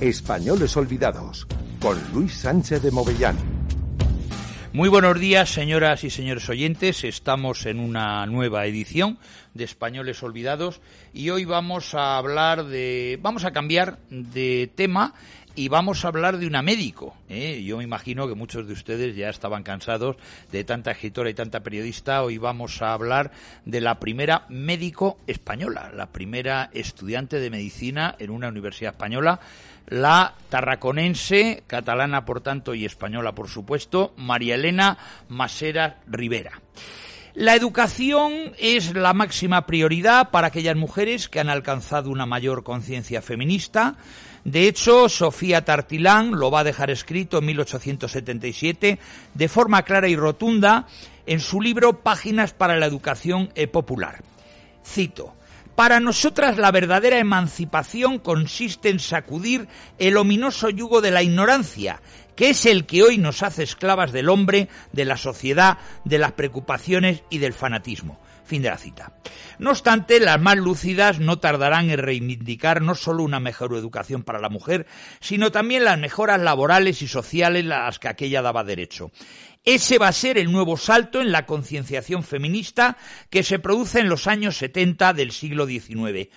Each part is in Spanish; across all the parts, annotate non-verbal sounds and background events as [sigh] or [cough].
Españoles Olvidados, con Luis Sánchez de Movellán. Muy buenos días, señoras y señores oyentes. Estamos en una nueva edición de Españoles Olvidados y hoy vamos a hablar de. Vamos a cambiar de tema y vamos a hablar de una médico. ¿eh? Yo me imagino que muchos de ustedes ya estaban cansados de tanta escritora y tanta periodista. Hoy vamos a hablar de la primera médico española, la primera estudiante de medicina en una universidad española la tarraconense, catalana por tanto y española por supuesto, María Elena Masera Rivera. La educación es la máxima prioridad para aquellas mujeres que han alcanzado una mayor conciencia feminista. De hecho, Sofía Tartilán lo va a dejar escrito en 1877 de forma clara y rotunda en su libro Páginas para la Educación Popular. Cito, para nosotras la verdadera emancipación consiste en sacudir el ominoso yugo de la ignorancia, que es el que hoy nos hace esclavas del hombre, de la sociedad, de las preocupaciones y del fanatismo. Fin de la cita. No obstante, las más lúcidas no tardarán en reivindicar no solo una mejor educación para la mujer, sino también las mejoras laborales y sociales a las que aquella daba derecho. Ese va a ser el nuevo salto en la concienciación feminista que se produce en los años 70 del siglo XIX.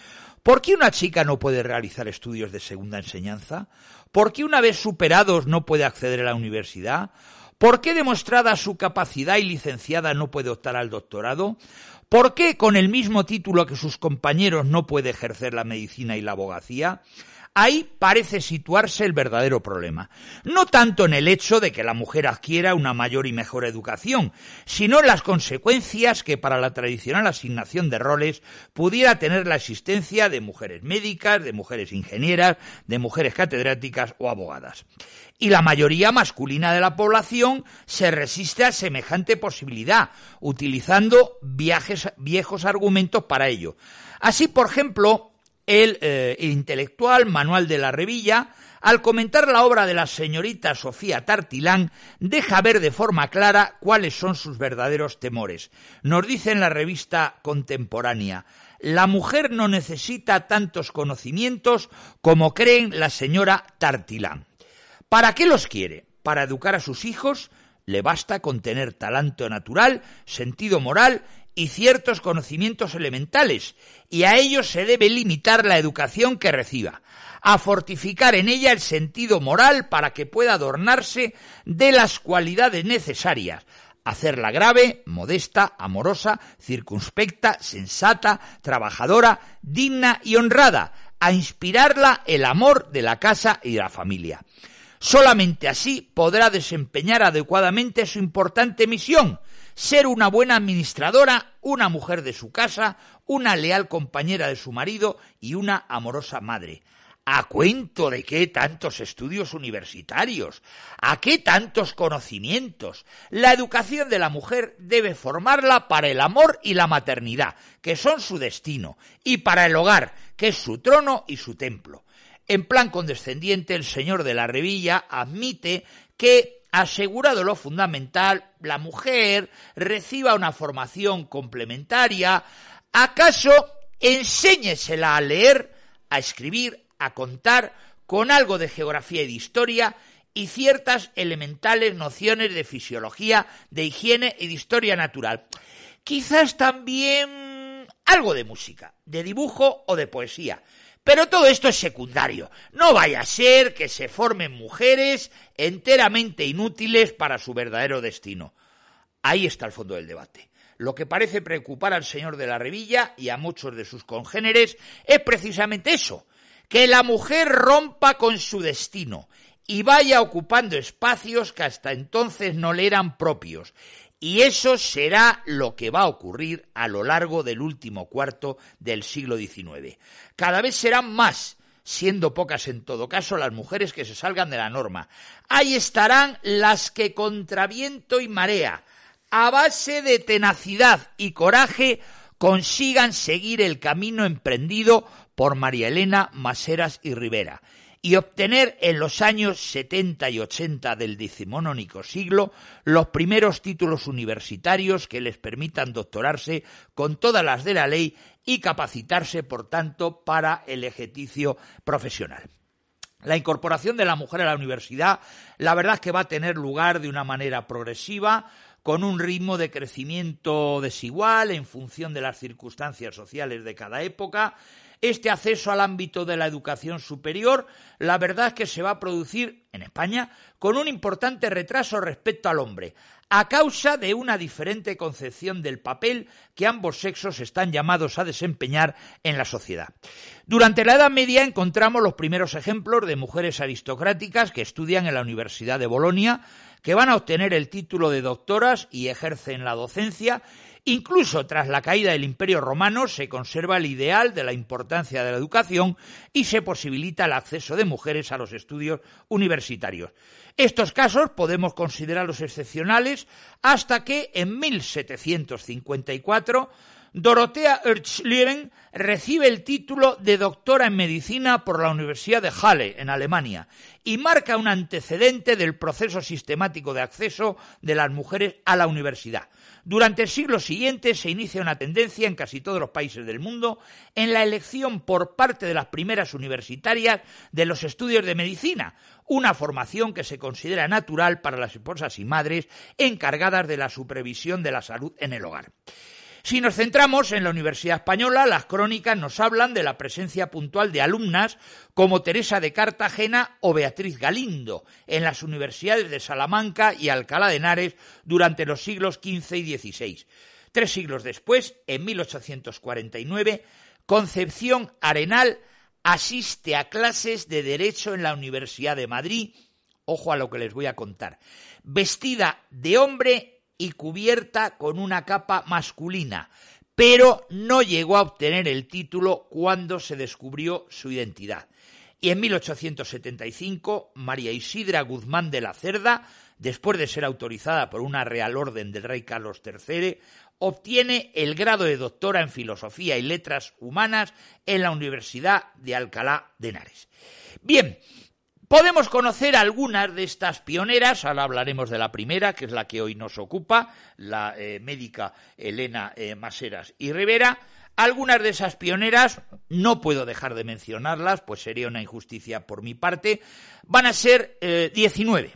¿Por qué una chica no puede realizar estudios de segunda enseñanza? ¿Por qué una vez superados no puede acceder a la universidad? ¿Por qué demostrada su capacidad y licenciada no puede optar al doctorado? ¿Por qué con el mismo título que sus compañeros no puede ejercer la medicina y la abogacía? Ahí parece situarse el verdadero problema. No tanto en el hecho de que la mujer adquiera una mayor y mejor educación, sino en las consecuencias que para la tradicional asignación de roles pudiera tener la existencia de mujeres médicas, de mujeres ingenieras, de mujeres catedráticas o abogadas. Y la mayoría masculina de la población se resiste a semejante posibilidad, utilizando viejos argumentos para ello. Así, por ejemplo, el, eh, intelectual Manuel de la Revilla, al comentar la obra de la señorita Sofía Tartilán, deja ver de forma clara cuáles son sus verdaderos temores. Nos dice en la revista contemporánea, la mujer no necesita tantos conocimientos como creen la señora Tartilán. ¿Para qué los quiere? ¿Para educar a sus hijos? Le basta con tener talento natural, sentido moral y ciertos conocimientos elementales, y a ellos se debe limitar la educación que reciba, a fortificar en ella el sentido moral para que pueda adornarse de las cualidades necesarias, hacerla grave, modesta, amorosa, circunspecta, sensata, trabajadora, digna y honrada, a inspirarla el amor de la casa y de la familia. Solamente así podrá desempeñar adecuadamente su importante misión, ser una buena administradora, una mujer de su casa, una leal compañera de su marido y una amorosa madre. ¿A cuento de qué tantos estudios universitarios? ¿A qué tantos conocimientos? La educación de la mujer debe formarla para el amor y la maternidad, que son su destino, y para el hogar, que es su trono y su templo. En plan condescendiente, el señor de la Revilla admite que asegurado lo fundamental, la mujer reciba una formación complementaria, acaso enséñesela a leer, a escribir, a contar, con algo de geografía y de historia, y ciertas elementales nociones de fisiología, de higiene y de historia natural. Quizás también algo de música, de dibujo o de poesía, pero todo esto es secundario. No vaya a ser que se formen mujeres enteramente inútiles para su verdadero destino. Ahí está el fondo del debate. Lo que parece preocupar al señor de la Revilla y a muchos de sus congéneres es precisamente eso, que la mujer rompa con su destino y vaya ocupando espacios que hasta entonces no le eran propios, Y eso será lo que va a ocurrir a lo largo del último cuarto del siglo XIX. Cada vez serán más, siendo pocas en todo caso, las mujeres que se salgan de la norma. Ahí estarán las que contra viento y marea, a base de tenacidad y coraje, consigan seguir el camino emprendido por María Elena Maseras y Rivera y obtener en los años 70 y 80 del decimonónico siglo los primeros títulos universitarios que les permitan doctorarse con todas las de la ley y capacitarse, por tanto, para el ejercicio profesional. La incorporación de la mujer a la universidad, la verdad es que va a tener lugar de una manera progresiva, con un ritmo de crecimiento desigual en función de las circunstancias sociales de cada época, este acceso al ámbito de la educación superior, la verdad es que se va a producir en España con un importante retraso respecto al hombre, a causa de una diferente concepción del papel que ambos sexos están llamados a desempeñar en la sociedad. Durante la Edad Media encontramos los primeros ejemplos de mujeres aristocráticas que estudian en la Universidad de Bolonia, que van a obtener el título de doctoras y ejercen la docencia Incluso tras la caída del Imperio Romano se conserva el ideal de la importancia de la educación y se posibilita el acceso de mujeres a los estudios universitarios. Estos casos podemos considerarlos excepcionales hasta que en 1754 Dorothea Ertschlieren recibe el título de doctora en medicina por la Universidad de Halle, en Alemania, y marca un antecedente del proceso sistemático de acceso de las mujeres a la universidad. Durante el siglo siguiente se inicia una tendencia en casi todos los países del mundo en la elección por parte de las primeras universitarias de los estudios de medicina, una formación que se considera natural para las esposas y madres encargadas de la supervisión de la salud en el hogar. Si nos centramos en la Universidad Española, las crónicas nos hablan de la presencia puntual de alumnas como Teresa de Cartagena o Beatriz Galindo en las universidades de Salamanca y Alcalá de Henares durante los siglos XV y XVI. Tres siglos después, en 1849, Concepción Arenal asiste a clases de Derecho en la Universidad de Madrid, ojo a lo que les voy a contar, vestida de hombre y cubierta con una capa masculina, pero no llegó a obtener el título cuando se descubrió su identidad. Y en 1875, María Isidra Guzmán de la Cerda, después de ser autorizada por una Real Orden del Rey Carlos III, obtiene el grado de doctora en Filosofía y Letras Humanas en la Universidad de Alcalá de Henares. Bien, Podemos conocer algunas de estas pioneras, ahora hablaremos de la primera, que es la que hoy nos ocupa, la eh, médica Elena eh, Maseras y Rivera. Algunas de esas pioneras, no puedo dejar de mencionarlas, pues sería una injusticia por mi parte, van a ser 19.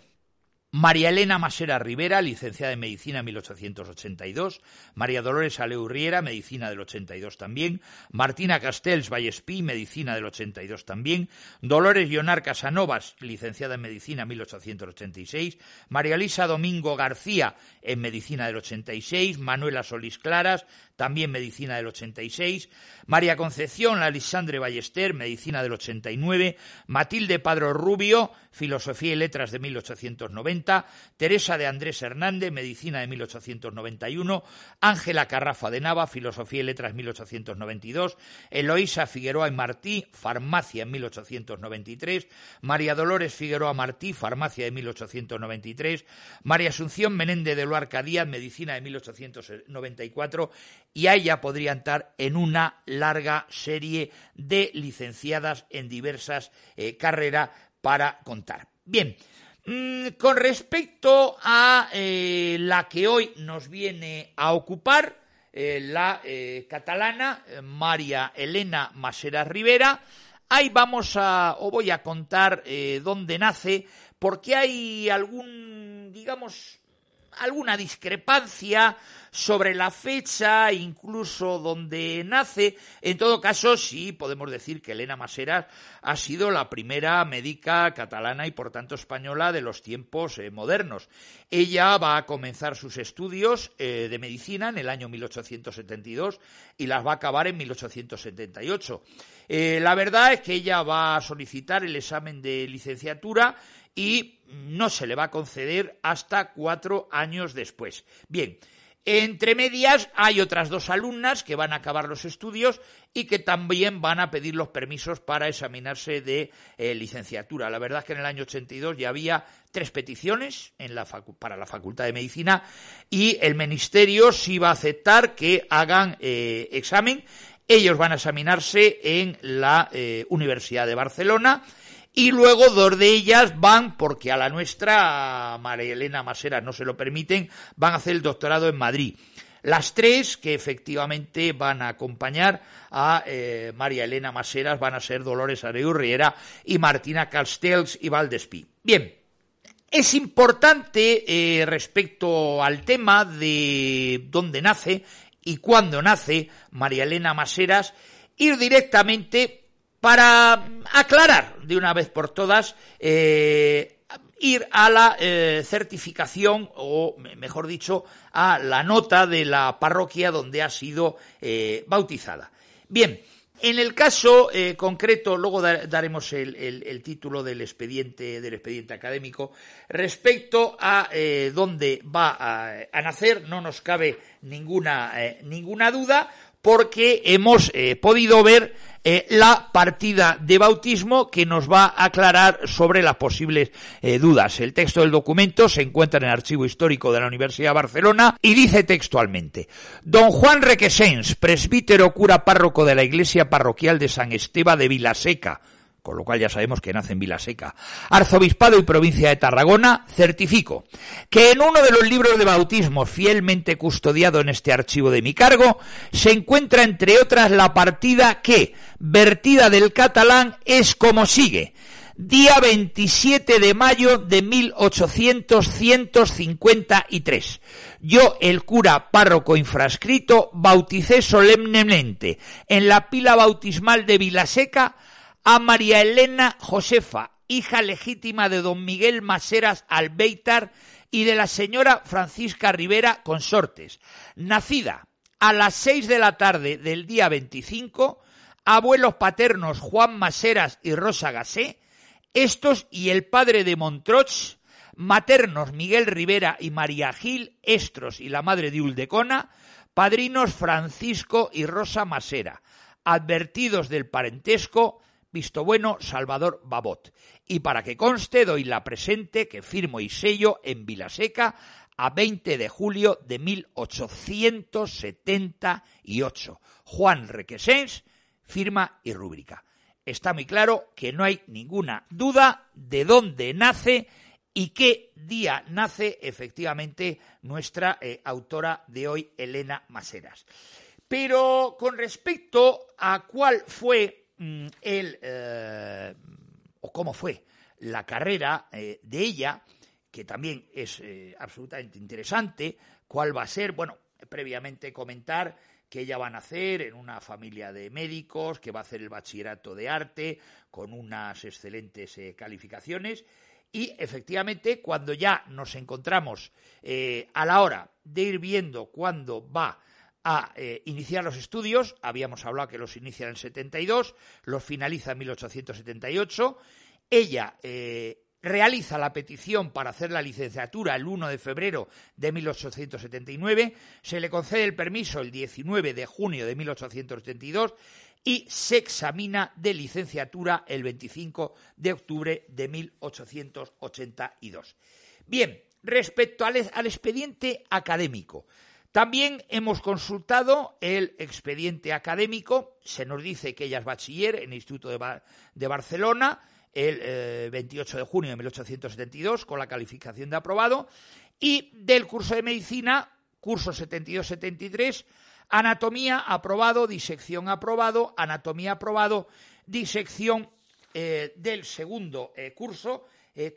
María Elena Masera Rivera, licenciada en Medicina en 1882. María Dolores Aleurriera, Medicina del 82 también. Martina Castells Vallespí, Medicina del 82 también. Dolores Leonar Casanovas, licenciada en Medicina en 1886. María Elisa Domingo García, en Medicina del 86. Manuela Solís Claras, también Medicina del 86. María Concepción Alisandre Ballester, Medicina del 89. Matilde Padro Rubio, Filosofía y Letras de 1890, Teresa de Andrés Hernández, Medicina de 1891, Ángela Carrafa de Nava, Filosofía y Letras 1892, Eloísa Figueroa y Martí, Farmacia en 1893, María Dolores Figueroa Martí, Farmacia de 1893, María Asunción Menéndez de Luarca Díaz, Medicina de 1894, y ahí ya podrían estar en una larga serie de licenciadas en diversas eh, carreras para contar. Bien, con respecto a eh, la que hoy nos viene a ocupar, eh, la eh, catalana María Elena Masera Rivera, ahí vamos a, o voy a contar dónde nace, porque hay algún, digamos, alguna discrepancia sobre la fecha, incluso donde nace. En todo caso, sí podemos decir que Elena Maseras ha sido la primera médica catalana y por tanto española de los tiempos eh, modernos. Ella va a comenzar sus estudios eh, de medicina en el año 1872 y las va a acabar en 1878. Eh, la verdad es que ella va a solicitar el examen de licenciatura y no se le va a conceder hasta cuatro años después. Bien, entre medias hay otras dos alumnas que van a acabar los estudios y que también van a pedir los permisos para examinarse de eh, licenciatura. La verdad es que en el año 82 ya había tres peticiones para la Facultad de Medicina y el Ministerio sí va a aceptar que hagan eh, examen. Ellos van a examinarse en la eh, Universidad de Barcelona y luego dos de ellas van, porque a la nuestra, María Elena Masera, no se lo permiten, van a hacer el doctorado en Madrid. Las tres que efectivamente van a acompañar a eh, María Elena Maseras van a ser Dolores Areu Riera y Martina Castells y Valdespí. Bien, es importante eh, respecto al tema de dónde nace y cuándo nace María Elena Maseras ir directamente para aclarar de una vez por todas, eh, ir a la eh, certificación o, mejor dicho, a la nota de la parroquia donde ha sido eh, bautizada. Bien, en el caso concreto, luego daremos el, título del expediente, del expediente académico. Respecto a dónde va a, nacer, no nos cabe ninguna, ninguna duda, porque hemos podido ver eh, la partida de bautismo que nos va a aclarar sobre las posibles eh, dudas. El texto del documento se encuentra en el Archivo Histórico de la Universidad de Barcelona y dice textualmente, Don Juan Requesens, presbítero cura párroco de la Iglesia Parroquial de San Esteban de Vilaseca, con lo cual ya sabemos que nace en Vilaseca, arzobispado y provincia de Tarragona, certifico que en uno de los libros de bautismo fielmente custodiado en este archivo de mi cargo, se encuentra entre otras la partida que, vertida del catalán, es como sigue. Día 27 de mayo de 1853. Yo, el cura párroco infrascrito, bauticé solemnemente en la pila bautismal de Vilaseca a María Elena Josefa, hija legítima de don Miguel Maseras Albeitar y de la señora Francisca Rivera Consortes, nacida a las seis de la tarde del día 25, abuelos paternos Juan Maseras y Rosa Gasé, estos y el padre de Montroch, maternos Miguel Rivera y María Gil, Estros y la madre de Uldecona, padrinos Francisco y Rosa Masera, advertidos del parentesco, Visto bueno, Salvador Babot. Y para que conste, doy la presente que firmo y sello en Vilaseca a 20 de julio de 1878. Juan Requesens, firma y rúbrica. Está muy claro que no hay ninguna duda de dónde nace y qué día nace efectivamente nuestra eh, autora de hoy, Elena Maseras. Pero con respecto a cuál fue Mm, él, eh, o cómo fue la carrera eh, de ella, que también es eh, absolutamente interesante, cuál va a ser, bueno, previamente comentar que ella va a nacer en una familia de médicos, que va a hacer el bachillerato de arte con unas excelentes calificaciones. Y efectivamente, cuando ya nos encontramos a la hora de ir viendo cuándo va a eh, iniciar los estudios, habíamos hablado que los inicia en el 72, los finaliza en 1878, ella eh, realiza la petición para hacer la licenciatura el 1 de febrero de 1879, se le concede el permiso el 19 de junio de 1872 y se examina de licenciatura el 25 de octubre de 1882. Bien, respecto al expediente académico, también hemos consultado el expediente académico, se nos dice que ella es bachiller en el Instituto de, Barcelona el 28 eh, de junio de 1872 con la calificación de aprobado. Y del curso de medicina, curso 72-73, anatomía aprobado, disección aprobado, anatomía aprobado, disección eh, del segundo eh, curso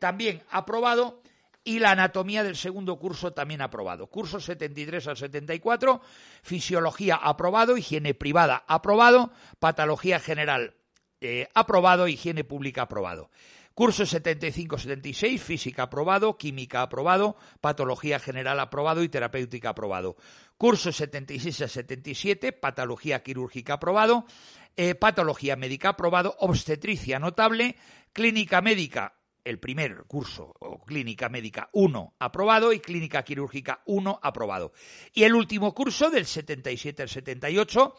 también aprobado y la anatomía del segundo curso también aprobado. Curso 73 al 74, fisiología aprobado, higiene privada aprobado, patología general eh, aprobado, higiene pública aprobado. Curso 75-76, física aprobado, química aprobado, patología general aprobado y terapéutica aprobado. Curso 76 a 77, patología quirúrgica aprobado, eh, patología médica aprobado, obstetricia notable, clínica médica el primer curso o clínica médica 1 aprobado y clínica quirúrgica 1 aprobado. Y el último curso del 77 al 78,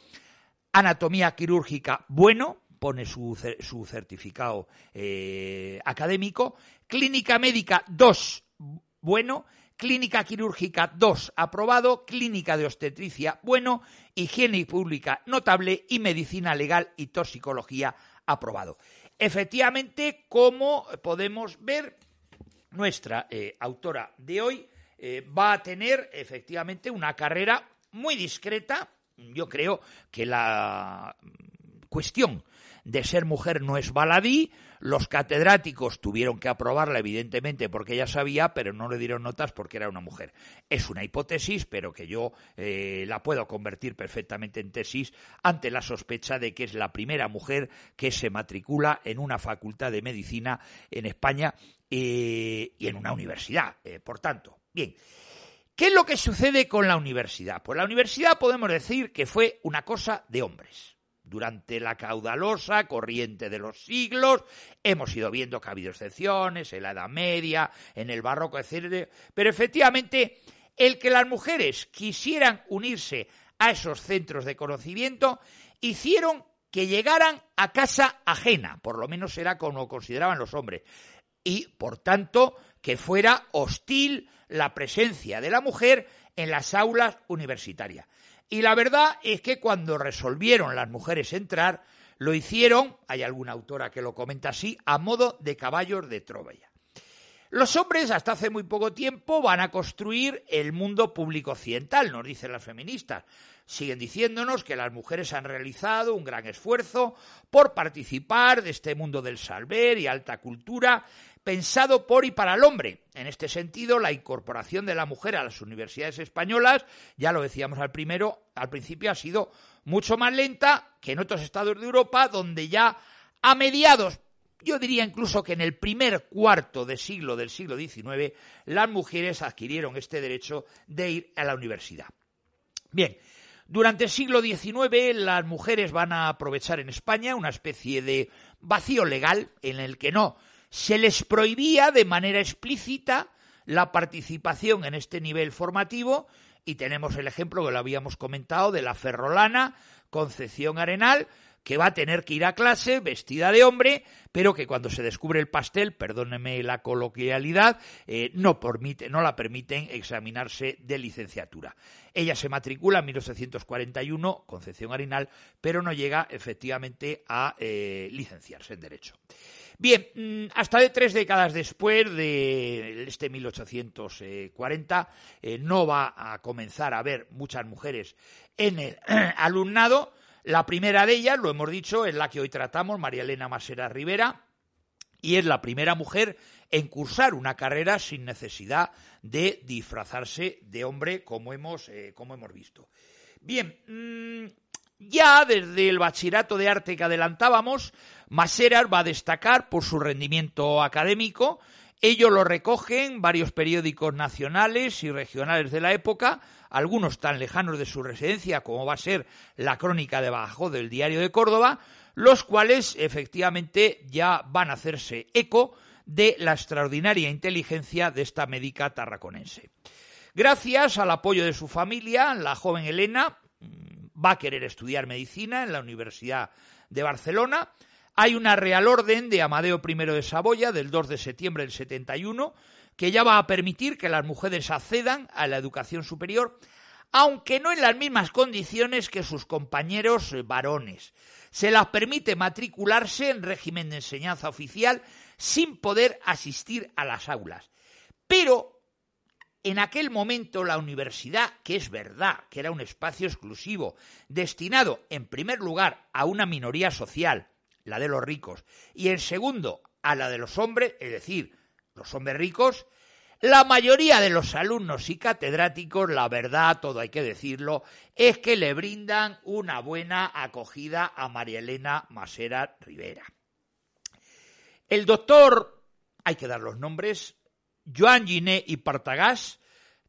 anatomía quirúrgica bueno, pone su, su certificado eh, académico, clínica médica 2 bueno, clínica quirúrgica 2 aprobado, clínica de obstetricia bueno, higiene pública notable y medicina legal y toxicología aprobado. Efectivamente, como podemos ver, nuestra eh, autora de hoy eh, va a tener efectivamente una carrera muy discreta. Yo creo que la cuestión de ser mujer no es baladí. Los catedráticos tuvieron que aprobarla, evidentemente, porque ella sabía, pero no le dieron notas porque era una mujer. Es una hipótesis, pero que yo eh, la puedo convertir perfectamente en tesis ante la sospecha de que es la primera mujer que se matricula en una facultad de medicina en España eh, y en una universidad. Eh, por tanto, bien. ¿Qué es lo que sucede con la universidad? Pues la universidad podemos decir que fue una cosa de hombres durante la caudalosa corriente de los siglos. Hemos ido viendo que ha habido excepciones en la Edad Media, en el Barroco, etc. Pero efectivamente, el que las mujeres quisieran unirse a esos centros de conocimiento hicieron que llegaran a casa ajena, por lo menos era como consideraban los hombres, y por tanto que fuera hostil la presencia de la mujer en las aulas universitarias. Y la verdad es que cuando resolvieron las mujeres entrar, lo hicieron, hay alguna autora que lo comenta así, a modo de caballos de Troya. Los hombres, hasta hace muy poco tiempo, van a construir el mundo público occidental, nos dicen las feministas. Siguen diciéndonos que las mujeres han realizado un gran esfuerzo por participar de este mundo del saber y alta cultura pensado por y para el hombre. En este sentido, la incorporación de la mujer a las universidades españolas, ya lo decíamos al primero, al principio ha sido mucho más lenta que en otros estados de Europa, donde ya a mediados, yo diría incluso que en el primer cuarto de siglo del siglo XIX, las mujeres adquirieron este derecho de ir a la universidad. Bien, durante el siglo XIX las mujeres van a aprovechar en España una especie de vacío legal en el que no se les prohibía de manera explícita la participación en este nivel formativo y tenemos el ejemplo que lo habíamos comentado de la ferrolana Concepción Arenal, que va a tener que ir a clase vestida de hombre, pero que cuando se descubre el pastel, perdóneme la coloquialidad, eh, no, permite, no la permiten examinarse de licenciatura. Ella se matricula en 1841, Concepción Arenal, pero no llega efectivamente a eh, licenciarse en Derecho. Bien, mm, hasta de tres décadas después de este 1840 eh, no va a comenzar a haber muchas mujeres en el [clears throat] alumnado. La primera de ellas, lo hemos dicho, es la que hoy tratamos, María Elena Masera Rivera, y es la primera mujer en cursar una carrera sin necesidad de disfrazarse de hombre, como hemos, eh, como hemos visto. Bien, mm, ya desde el bachillerato de arte que adelantábamos, Maseras va a destacar por su rendimiento académico. Ello lo recogen varios periódicos nacionales y regionales de la época, algunos tan lejanos de su residencia como va a ser la Crónica de Bajo del Diario de Córdoba, los cuales efectivamente ya van a hacerse eco de la extraordinaria inteligencia de esta médica tarraconense. Gracias al apoyo de su familia, la joven Elena mm, va a querer estudiar medicina en la Universidad de Barcelona, hay una real orden de Amadeo I de Saboya del 2 de septiembre del 71 que ya va a permitir que las mujeres accedan a la educación superior, aunque no en las mismas condiciones que sus compañeros varones. Se las permite matricularse en régimen de enseñanza oficial sin poder asistir a las aulas. Pero en aquel momento la universidad, que es verdad que era un espacio exclusivo, destinado en primer lugar a una minoría social, la de los ricos, y en segundo, a la de los hombres, es decir, los hombres ricos, la mayoría de los alumnos y catedráticos, la verdad, todo hay que decirlo, es que le brindan una buena acogida a María Elena Masera Rivera. El doctor, hay que dar los nombres, Joan Giné y Partagás,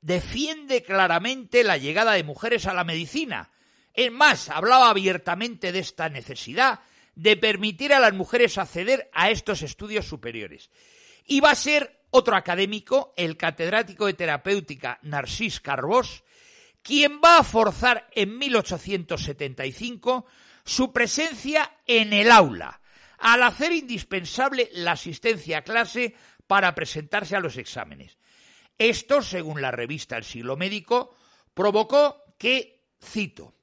defiende claramente la llegada de mujeres a la medicina. Es más, hablaba abiertamente de esta necesidad de permitir a las mujeres acceder a estos estudios superiores. Y va a ser otro académico, el catedrático de terapéutica Narcís Carbós, quien va a forzar en 1875 su presencia en el aula, al hacer indispensable la asistencia a clase para presentarse a los exámenes. Esto, según la revista El Siglo Médico, provocó que, cito,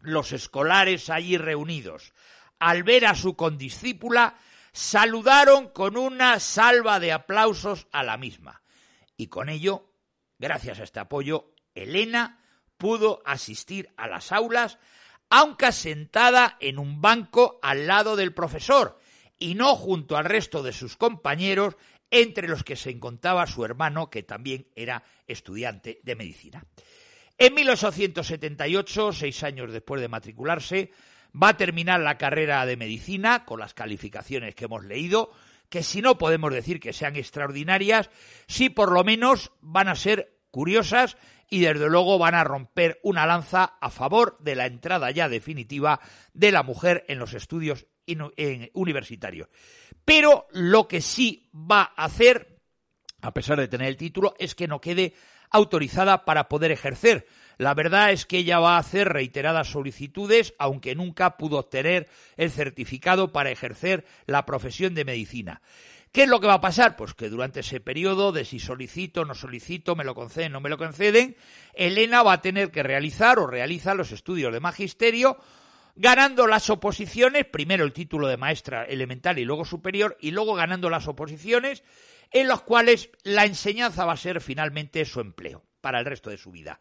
los escolares allí reunidos, al ver a su condiscípula, saludaron con una salva de aplausos a la misma. Y con ello, gracias a este apoyo, Elena pudo asistir a las aulas, aunque sentada en un banco al lado del profesor y no junto al resto de sus compañeros, entre los que se encontraba su hermano, que también era estudiante de medicina. En 1878, seis años después de matricularse, va a terminar la carrera de medicina con las calificaciones que hemos leído, que si no podemos decir que sean extraordinarias, sí por lo menos van a ser curiosas y desde luego van a romper una lanza a favor de la entrada ya definitiva de la mujer en los estudios universitarios. Pero lo que sí va a hacer, a pesar de tener el título, es que no quede autorizada para poder ejercer. La verdad es que ella va a hacer reiteradas solicitudes, aunque nunca pudo obtener el certificado para ejercer la profesión de medicina. ¿Qué es lo que va a pasar? Pues que durante ese periodo de si solicito, no solicito, me lo conceden, no me lo conceden, Elena va a tener que realizar o realiza los estudios de magisterio, ganando las oposiciones, primero el título de maestra elemental y luego superior, y luego ganando las oposiciones en los cuales la enseñanza va a ser finalmente su empleo para el resto de su vida.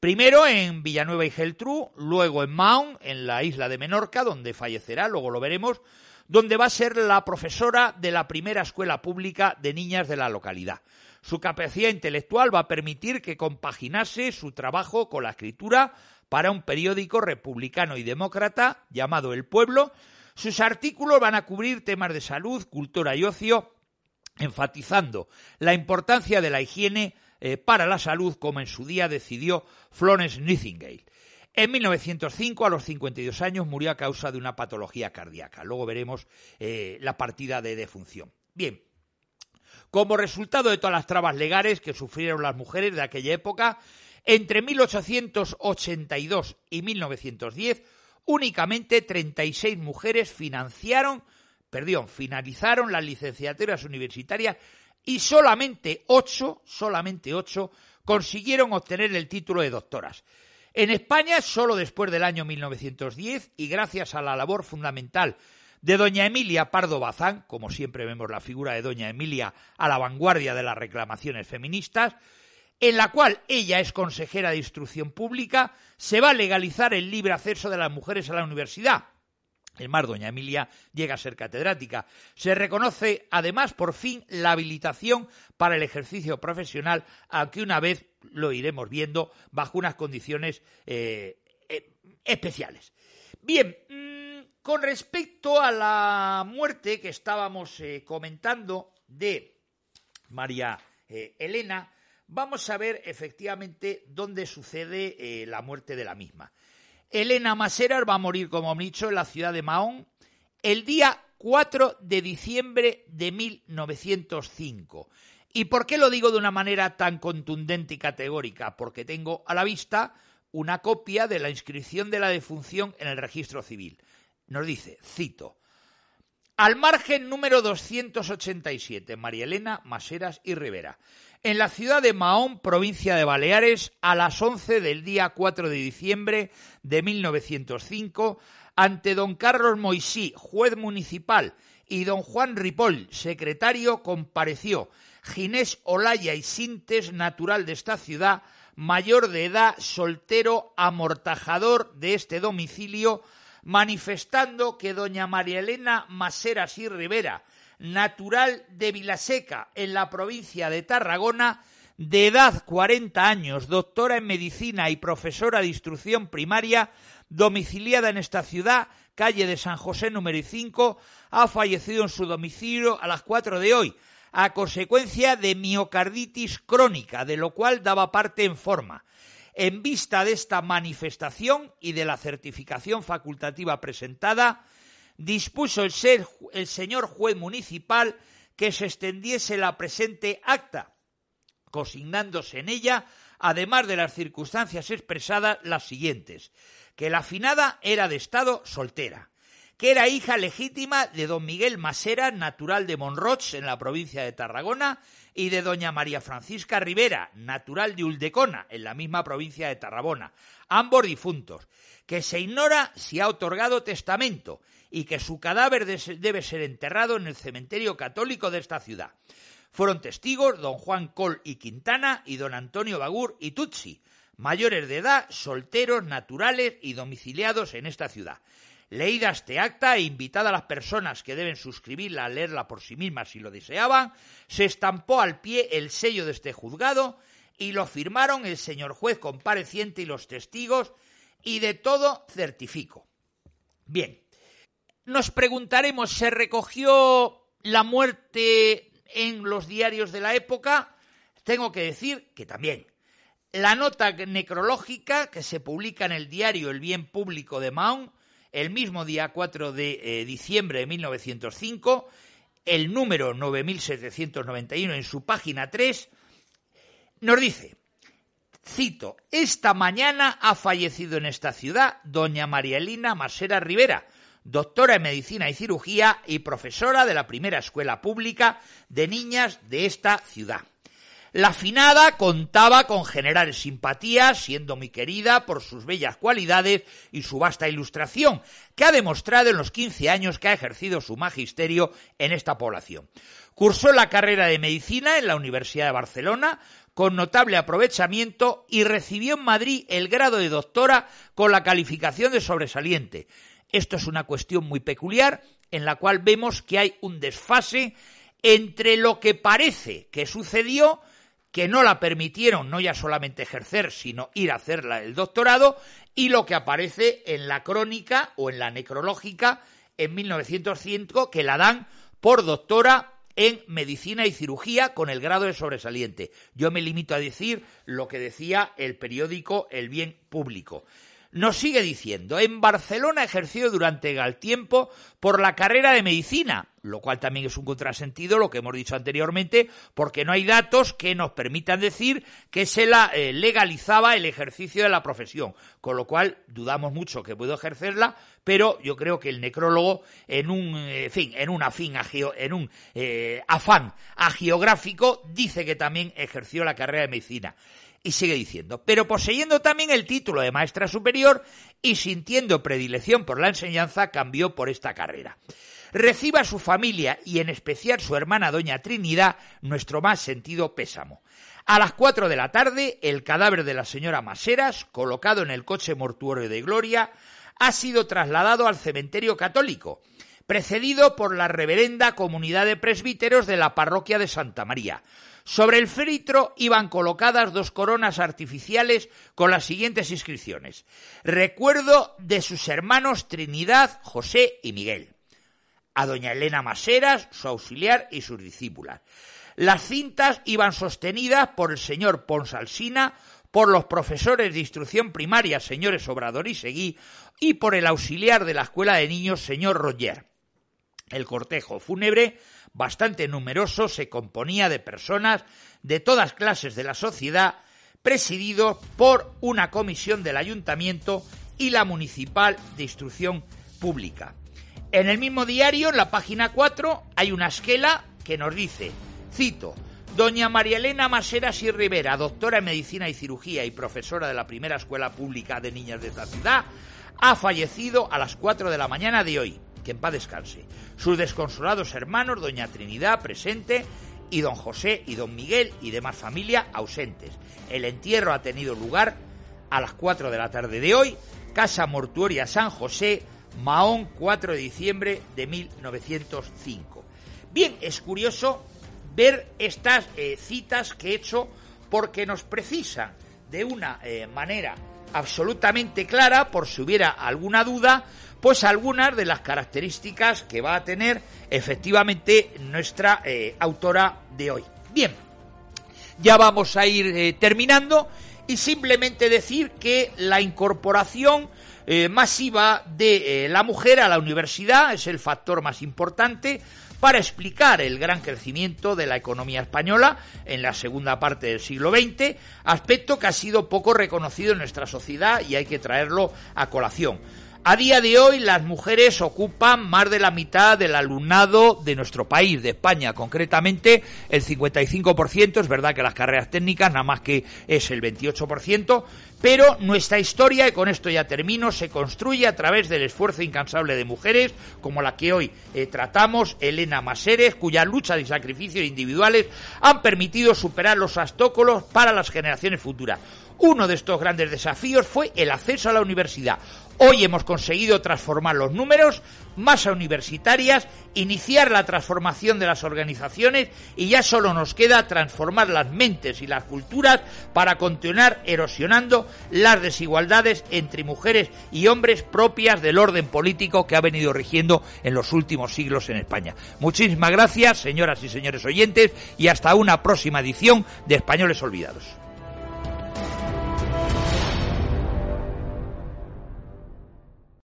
Primero en Villanueva y Geltrú, luego en Mahon, en la isla de Menorca, donde fallecerá, luego lo veremos, donde va a ser la profesora de la primera escuela pública de niñas de la localidad. Su capacidad intelectual va a permitir que compaginase su trabajo con la escritura para un periódico republicano y demócrata llamado El Pueblo. Sus artículos van a cubrir temas de salud, cultura y ocio, enfatizando la importancia de la higiene eh, para la salud, como en su día decidió Florence Nightingale. En 1905, a los 52 años, murió a causa de una patología cardíaca. Luego veremos eh, la partida de defunción. Bien, como resultado de todas las trabas legales que sufrieron las mujeres de aquella época, entre 1882 y 1910, únicamente 36 mujeres financiaron perdón, finalizaron las licenciaturas universitarias y solamente ocho, solamente ocho, consiguieron obtener el título de doctoras. En España, solo después del año 1910 y gracias a la labor fundamental de doña Emilia Pardo Bazán, como siempre vemos la figura de doña Emilia a la vanguardia de las reclamaciones feministas, en la cual ella es consejera de instrucción pública, se va a legalizar el libre acceso de las mujeres a la universidad. El mar, doña Emilia llega a ser catedrática. Se reconoce, además, por fin, la habilitación para el ejercicio profesional, aunque una vez lo iremos viendo bajo unas condiciones eh, eh, especiales. Bien, mm, con respecto a la muerte que estábamos eh, comentando de María Elena, vamos a ver efectivamente dónde sucede la muerte de la misma. Elena Maseras va a morir, como he dicho, en la ciudad de Mahón el día 4 de diciembre de 1905. ¿Y por qué lo digo de una manera tan contundente y categórica? Porque tengo a la vista una copia de la inscripción de la defunción en el registro civil. Nos dice, cito, al margen número 287, María Elena Maseras y Rivera en la ciudad de Mahón, provincia de Baleares, a las 11 del día 4 de diciembre de 1905, ante don Carlos Moisí, juez municipal, y don Juan Ripoll, secretario, compareció Ginés Olaya y Sintes, natural de esta ciudad, mayor de edad, soltero, amortajador de este domicilio, manifestando que doña María Elena Maseras y Rivera, natural de Vilaseca, en la provincia de Tarragona, de edad 40 años, doctora en medicina y profesora de instrucción primaria, domiciliada en esta ciudad, calle de San José número 5, ha fallecido en su domicilio a las 4 de hoy, a consecuencia de miocarditis crónica, de lo cual daba parte en forma. En vista de esta manifestación y de la certificación facultativa presentada, dispuso el, ser, el señor juez municipal que se extendiese la presente acta, consignándose en ella, además de las circunstancias expresadas, las siguientes. Que la finada era de estado soltera, que era hija legítima de don Miguel Masera, natural de Monroch, en la provincia de Tarragona, y de doña María Francisca Rivera, natural de Uldecona, en la misma provincia de Tarragona, ambos difuntos, que se ignora si ha otorgado testamento y que su cadáver debe ser enterrado en el cementerio católico de esta ciudad. Fueron testigos don Juan Col y Quintana y don Antonio Bagur y Tutsi, mayores de edad, solteros, naturales y domiciliados en esta ciudad. Leída este acta e invitada a las personas que deben suscribirla a leerla por sí mismas si lo deseaban, se estampó al pie el sello de este juzgado y lo firmaron el señor juez compareciente y los testigos y de todo certifico. Bien, nos preguntaremos, ¿se recogió la muerte en los diarios de la época? Tengo que decir que también. La nota necrológica que se publica en el diario El Bien Público de Mahón el mismo día 4 de eh, diciembre de 1905, el número 9791 en su página 3, nos dice, cito, esta mañana ha fallecido en esta ciudad doña María Elina Masera Rivera, doctora en medicina y cirugía y profesora de la primera escuela pública de niñas de esta ciudad. La finada contaba con generar simpatía, siendo muy querida por sus bellas cualidades y su vasta ilustración, que ha demostrado en los 15 años que ha ejercido su magisterio en esta población. Cursó la carrera de medicina en la Universidad de Barcelona con notable aprovechamiento y recibió en Madrid el grado de doctora con la calificación de sobresaliente. Esto es una cuestión muy peculiar en la cual vemos que hay un desfase entre lo que parece que sucedió que no la permitieron no ya solamente ejercer, sino ir a hacer el doctorado, y lo que aparece en la crónica o en la necrológica en 1905, que la dan por doctora en medicina y cirugía con el grado de sobresaliente. Yo me limito a decir lo que decía el periódico El Bien Público. Nos sigue diciendo, en Barcelona ejerció durante el tiempo por la carrera de medicina, lo cual también es un contrasentido lo que hemos dicho anteriormente, porque no hay datos que nos permitan decir que se la eh, legalizaba el ejercicio de la profesión, con lo cual dudamos mucho que puedo ejercerla, pero yo creo que el necrólogo en un eh, fin, en un afín en un eh, afán agiográfico dice que también ejerció la carrera de medicina. Y sigue diciendo, pero poseyendo también el título de maestra superior y sintiendo predilección por la enseñanza, cambió por esta carrera. Reciba su familia y en especial su hermana doña Trinidad nuestro más sentido pésamo. A las cuatro de la tarde, el cadáver de la señora Maseras, colocado en el coche mortuorio de Gloria, ha sido trasladado al cementerio católico, precedido por la reverenda comunidad de presbíteros de la parroquia de Santa María, sobre el féretro iban colocadas dos coronas artificiales con las siguientes inscripciones. Recuerdo de sus hermanos Trinidad, José y Miguel. A doña Elena Maseras, su auxiliar y sus discípulas. Las cintas iban sostenidas por el señor Ponsalsina, por los profesores de instrucción primaria, señores Obrador y Seguí, y por el auxiliar de la escuela de niños, señor Roger. El cortejo fúnebre bastante numeroso, se componía de personas de todas clases de la sociedad, presidido por una comisión del ayuntamiento y la municipal de instrucción pública. En el mismo diario, en la página 4, hay una esquela que nos dice, cito, Doña María Elena Maseras y Rivera, doctora en medicina y cirugía y profesora de la primera escuela pública de niñas de esta ciudad, ha fallecido a las 4 de la mañana de hoy que en paz descanse. Sus desconsolados hermanos, doña Trinidad, presente, y don José y don Miguel y demás familia ausentes. El entierro ha tenido lugar a las 4 de la tarde de hoy, Casa Mortuoria San José, Mahón, 4 de diciembre de 1905. Bien, es curioso ver estas eh, citas que he hecho porque nos precisan de una eh, manera absolutamente clara, por si hubiera alguna duda, pues algunas de las características que va a tener efectivamente nuestra eh, autora de hoy. Bien, ya vamos a ir eh, terminando y simplemente decir que la incorporación eh, masiva de la mujer a la universidad es el factor más importante para explicar el gran crecimiento de la economía española en la segunda parte del siglo XX, aspecto que ha sido poco reconocido en nuestra sociedad y hay que traerlo a colación. A día de hoy las mujeres ocupan más de la mitad del alumnado de nuestro país, de España, concretamente el 55%, es verdad que las carreras técnicas nada más que es el 28%, pero nuestra historia, y con esto ya termino, se construye a través del esfuerzo incansable de mujeres como la que hoy eh, tratamos, Elena Maseres, cuya lucha y sacrificios individuales han permitido superar los obstáculos para las generaciones futuras. Uno de estos grandes desafíos fue el acceso a la universidad. Hoy hemos conseguido transformar los números, masa universitarias, iniciar la transformación de las organizaciones y ya solo nos queda transformar las mentes y las culturas para continuar erosionando las desigualdades entre mujeres y hombres propias del orden político que ha venido rigiendo en los últimos siglos en España. Muchísimas gracias, señoras y señores oyentes, y hasta una próxima edición de Españoles Olvidados.